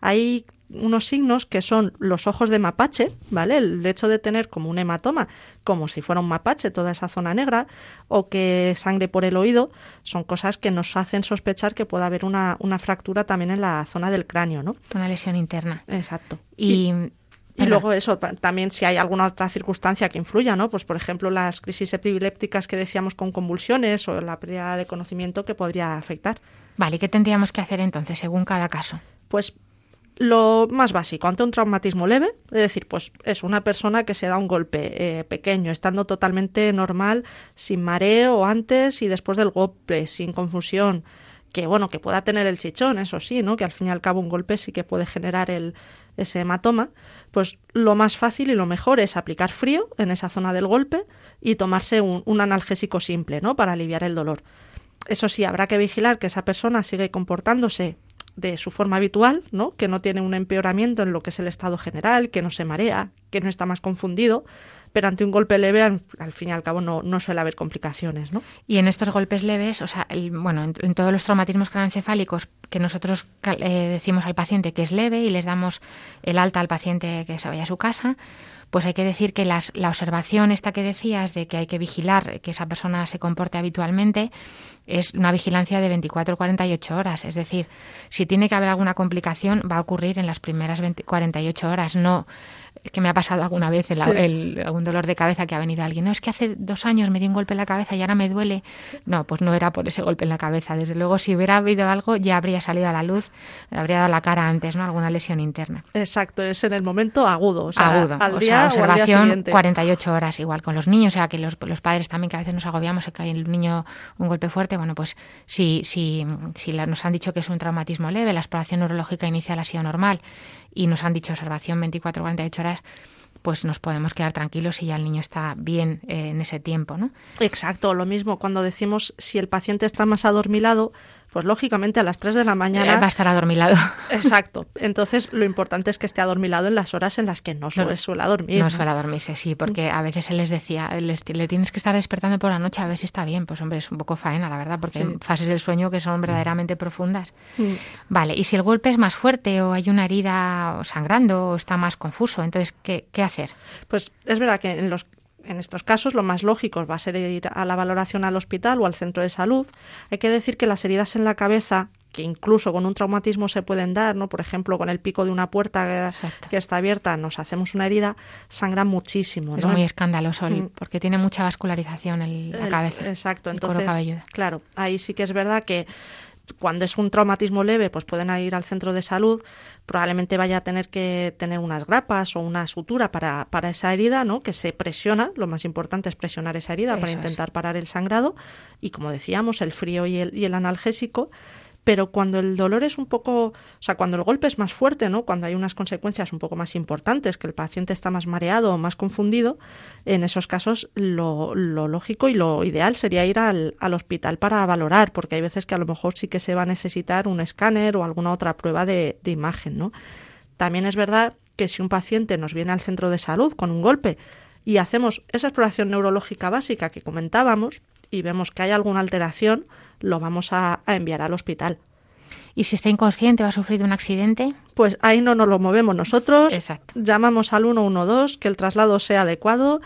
Hay unos signos que son los ojos de mapache, ¿vale? El hecho de tener como un hematoma, como si fuera un mapache, toda esa zona negra, o que sangre por el oído, son cosas que nos hacen sospechar que puede haber una, una fractura también en la zona del cráneo, ¿no? Una lesión interna. Exacto. Y, y luego eso, también si hay alguna otra circunstancia que influya, ¿no? Pues por ejemplo las crisis epilépticas que decíamos con convulsiones o la pérdida de conocimiento que podría afectar. Vale, ¿y qué tendríamos que hacer entonces según cada caso? Pues lo más básico, ante un traumatismo leve, es decir, pues es una persona que se da un golpe eh, pequeño, estando totalmente normal, sin mareo antes y después del golpe, sin confusión, que bueno, que pueda tener el chichón, eso sí, ¿no? Que al fin y al cabo un golpe sí que puede generar el, ese hematoma, pues lo más fácil y lo mejor es aplicar frío en esa zona del golpe y tomarse un, un analgésico simple, ¿no? Para aliviar el dolor. Eso sí, habrá que vigilar que esa persona sigue comportándose de su forma habitual, ¿no? que no tiene un empeoramiento en lo que es el estado general, que no se marea, que no está más confundido, pero ante un golpe leve, al, fin y al cabo, no, no, suele haber complicaciones. ¿no? Y en estos golpes leves, o sea, el, bueno, en, todos los traumatismos craneoencefálicos que nosotros eh, decimos al paciente que es leve y les damos el alta al paciente que se vaya a su casa, pues hay que decir que las, la observación esta que decías de que hay que vigilar que esa persona se comporte habitualmente es una vigilancia de 24 o 48 horas. Es decir, si tiene que haber alguna complicación, va a ocurrir en las primeras 48 horas, no que me ha pasado alguna vez el, algún dolor de cabeza que ha venido alguien. No, es que hace dos años me dio un golpe en la cabeza y ahora me duele. No, pues no era por ese golpe en la cabeza. Desde luego, si hubiera habido algo, ya habría salido a la luz, habría dado la cara antes, ¿no? Alguna lesión interna. Exacto, es en el momento agudo. O sea, agudo. Al día observación 48 horas, igual con los niños. O sea, que los, los padres también, que a veces nos agobiamos, se cae el niño un golpe fuerte. Bueno, pues si, si, si nos han dicho que es un traumatismo leve, la exploración neurológica inicial ha sido normal y nos han dicho observación 24-48 horas, pues nos podemos quedar tranquilos si ya el niño está bien eh, en ese tiempo, ¿no? Exacto, lo mismo cuando decimos si el paciente está más adormilado, pues lógicamente a las 3 de la mañana... Eh, va a estar adormilado. Exacto. Entonces lo importante es que esté adormilado en las horas en las que no suele, suele dormir. No, suele dormirse, sí, porque a veces se les decía, les, le tienes que estar despertando por la noche a ver si está bien. Pues hombre, es un poco faena, la verdad, porque hay fases del sueño que son verdaderamente profundas. Mm. Vale, y si el golpe es más fuerte o hay una herida sangrando o está más confuso, entonces, ¿qué, qué hacer? Pues es verdad que en los en estos casos lo más lógico va a ser ir a la valoración al hospital o al centro de salud. Hay que decir que las heridas en la cabeza que incluso con un traumatismo se pueden dar, ¿no? Por ejemplo, con el pico de una puerta que, está abierta, nos hacemos una herida, sangra muchísimo. Es muy escandaloso mm. porque tiene mucha vascularización en la cabeza. Exacto, entonces, claro, ahí sí que es verdad que cuando es un traumatismo leve, pues pueden ir al centro de salud, probablemente vaya a tener que tener unas grapas o una sutura para, para esa herida, ¿no? Que se presiona, lo más importante es presionar esa herida para intentar parar el sangrado y como decíamos, el frío y el, y el analgésico pero cuando el dolor es un poco, o sea, cuando el golpe es más fuerte, ¿no? Cuando hay unas consecuencias un poco más importantes, que el paciente está más mareado o más confundido, en esos casos lo, lógico y lo ideal sería ir al, hospital para valorar, porque hay veces que a lo mejor sí que se va a necesitar un escáner o alguna otra prueba de, de imagen, ¿no? También es verdad que si un paciente nos viene al centro de salud con un golpe y hacemos esa exploración neurológica básica que comentábamos y vemos que hay alguna alteración, lo vamos a, enviar al hospital. ¿Y si está inconsciente o ha sufrido un accidente? Pues ahí no nos lo movemos nosotros. Exacto. Llamamos al 112, que el traslado sea adecuado,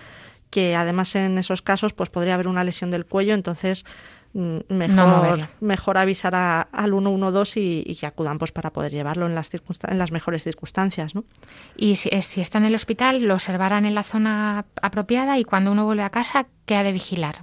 que además en esos casos pues podría haber una lesión del cuello, entonces mm, mejor, mejor avisar al 112 y, y, que acudan pues para poder llevarlo en las, en las mejores circunstancias. ¿no? Y si, si, está en el hospital, lo observarán en la zona apropiada y cuando uno vuelve a casa, ¿qué ha de vigilar?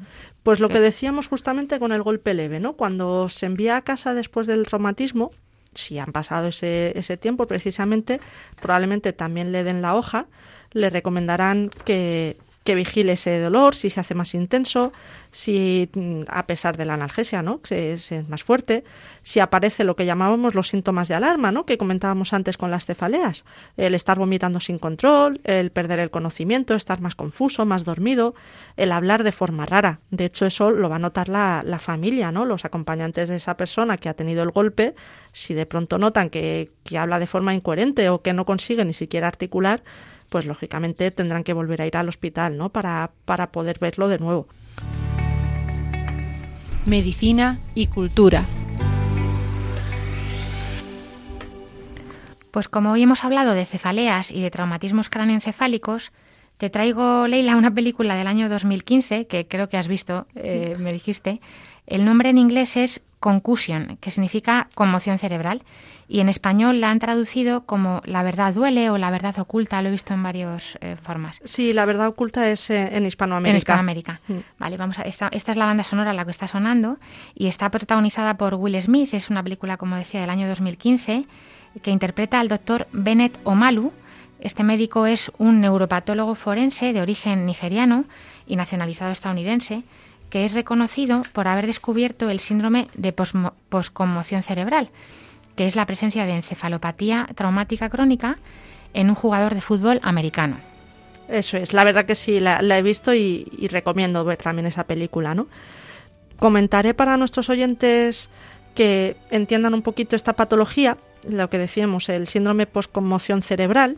Pues lo que decíamos justamente con el golpe leve, ¿no? Cuando se envía a casa después del traumatismo, si han pasado ese, ese tiempo precisamente, probablemente también le den la hoja, le recomendarán que, que vigile ese dolor, si se hace más intenso, si mm, a pesar de la analgesia, ¿no? Que es, más fuerte, si aparece lo que llamábamos los síntomas de alarma, ¿no? Que comentábamos antes con las cefaleas, el estar vomitando sin control, el perder el conocimiento, estar más confuso, más dormido, el hablar de forma rara. De hecho, eso lo va a notar la, la familia, ¿no? Los acompañantes de esa persona que ha tenido el golpe, si de pronto notan que, que habla de forma incoherente o que no consigue ni siquiera articular, pues lógicamente tendrán que volver a ir al hospital, ¿no? Para, para poder verlo de nuevo. Medicina y cultura. Pues como hoy hemos hablado de cefaleas y de traumatismos cráneoencefálicos, te traigo, Leila, una película del año 2015 que creo que has visto, eh, me dijiste. El nombre en inglés es Concussion, que significa conmoción cerebral, y en español la han traducido como La verdad duele o La verdad oculta, lo he visto en varias eh, formas. Sí, La verdad oculta es eh, en Hispanoamérica. En Hispanoamérica. Mm. Vale, vamos a, esta, esta es la banda sonora la que está sonando y está protagonizada por Will Smith, es una película, como decía, del año 2015, que interpreta al doctor Bennett Omalu, este médico es un neuropatólogo forense de origen nigeriano y nacionalizado estadounidense, que es reconocido por haber descubierto el síndrome de posconmoción cerebral, que es la presencia de encefalopatía traumática crónica en un jugador de fútbol americano. Eso es, la verdad que sí, la, he visto y, recomiendo ver también esa película, ¿no? Comentaré para nuestros oyentes que entiendan un poquito esta patología, lo que decíamos, el síndrome post-conmoción cerebral,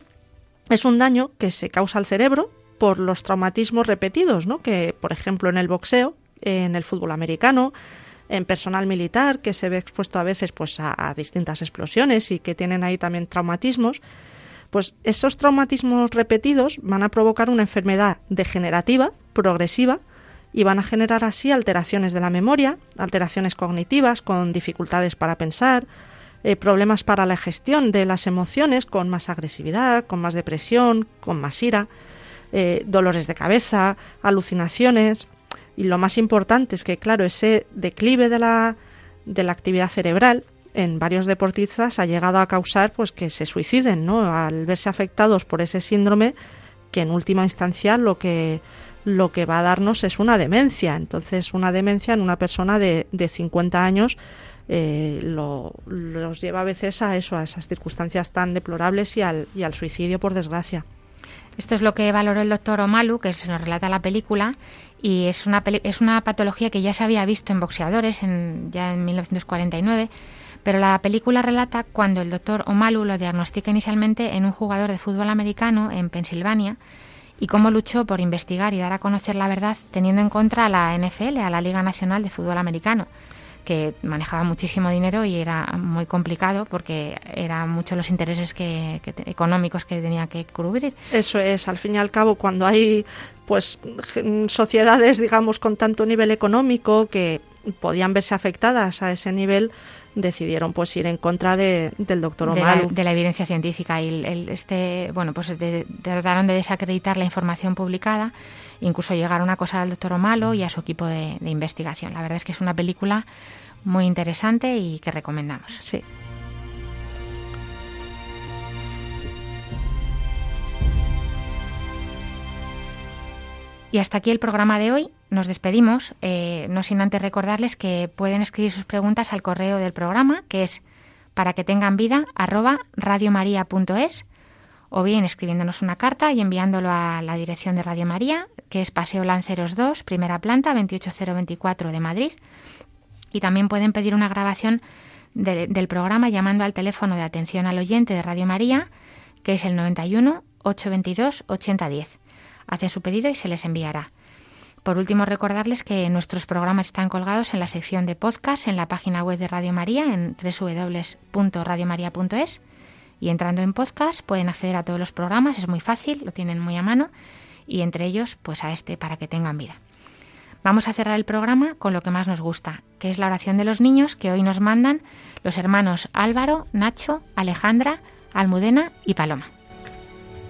es un daño que se causa al cerebro por los traumatismos repetidos, ¿no? Que, por ejemplo, en el boxeo, en el fútbol americano, en personal militar que se ve expuesto a veces pues a, distintas explosiones y que tienen ahí también traumatismos, pues esos traumatismos repetidos van a provocar una enfermedad degenerativa, progresiva, y van a generar así alteraciones de la memoria, alteraciones cognitivas con dificultades para pensar, eh, problemas para la gestión de las emociones con más agresividad, con más depresión, con más ira, eh, dolores de cabeza, alucinaciones, y lo más importante es que, claro, ese declive de la, de la actividad cerebral en varios deportistas ha llegado a causar pues que se suiciden, ¿no? Al verse afectados por ese síndrome que en última instancia lo que lo que va a darnos es una demencia. Entonces, una demencia en una persona de, de 50 años eh, lo, los lleva a veces a eso, a esas circunstancias tan deplorables y al, y al suicidio, por desgracia. Esto es lo que valoró el doctor Omalu, que se nos relata la película, y es una, es una patología que ya se había visto en boxeadores en, ya en 1949, pero la película relata cuando el doctor Omalu lo diagnostica inicialmente en un jugador de fútbol americano en Pensilvania y cómo luchó por investigar y dar a conocer la verdad teniendo en contra a la NFL, a la Liga Nacional de Fútbol Americano que manejaba muchísimo dinero y era muy complicado porque eran muchos los intereses que, económicos que tenía que cubrir. Eso es, al fin y al cabo, cuando hay pues sociedades, digamos, con tanto nivel económico que podían verse afectadas a ese nivel, decidieron pues ir en contra de, del doctor Omalu. De la, evidencia científica y el, este, bueno, pues trataron de desacreditar la información publicada, incluso llegaron a acosar al doctor Omalu y a su equipo de, de investigación. La verdad es que es una película muy interesante y que recomendamos. Sí. Y hasta aquí el programa de hoy. Nos despedimos, eh, no sin antes recordarles que pueden escribir sus preguntas al correo del programa, que es para que tengan vida arroba radiomaria.es o bien escribiéndonos una carta y enviándolo a la dirección de Radio María, que es Paseo Lanceros 2, primera planta, 28024 de Madrid. Y también pueden pedir una grabación del programa llamando al teléfono de atención al oyente de Radio María, que es el 91 822 8010 hace su pedido y se les enviará. Por último, recordarles que nuestros programas están colgados en la sección de podcast en la página web de Radio María en www.radiomaria.es y entrando en podcast pueden acceder a todos los programas, es muy fácil, lo tienen muy a mano y entre ellos pues a este para que tengan vida. Vamos a cerrar el programa con lo que más nos gusta, que es la oración de los niños que hoy nos mandan los hermanos Álvaro, Nacho, Alejandra, Almudena y Paloma.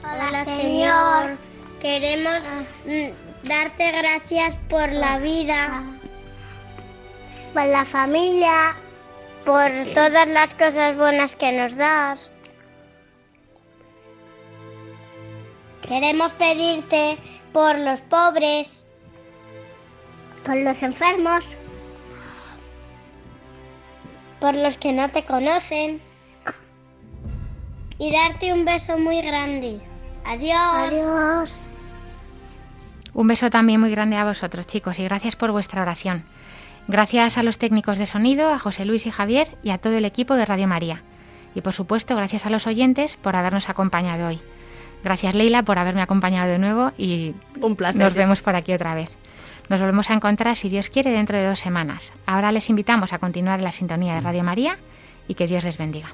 Hola Señor. Queremos mm, darte gracias por la vida, por la familia, por todas las cosas buenas que nos das. Queremos pedirte por los pobres, por los enfermos, por los que no te conocen y darte un beso muy grande. Adiós. Adiós. Un beso también muy grande a vosotros, chicos, y gracias por vuestra oración. Gracias a los técnicos de sonido, a José Luis y Javier y a todo el equipo de Radio María. Y por supuesto, gracias a los oyentes por habernos acompañado hoy. Gracias Leila por haberme acompañado de nuevo y un placer. Nos vemos por aquí otra vez. Nos volvemos a encontrar, si Dios quiere, dentro de dos semanas. Ahora les invitamos a continuar en la sintonía de Radio María y que Dios les bendiga.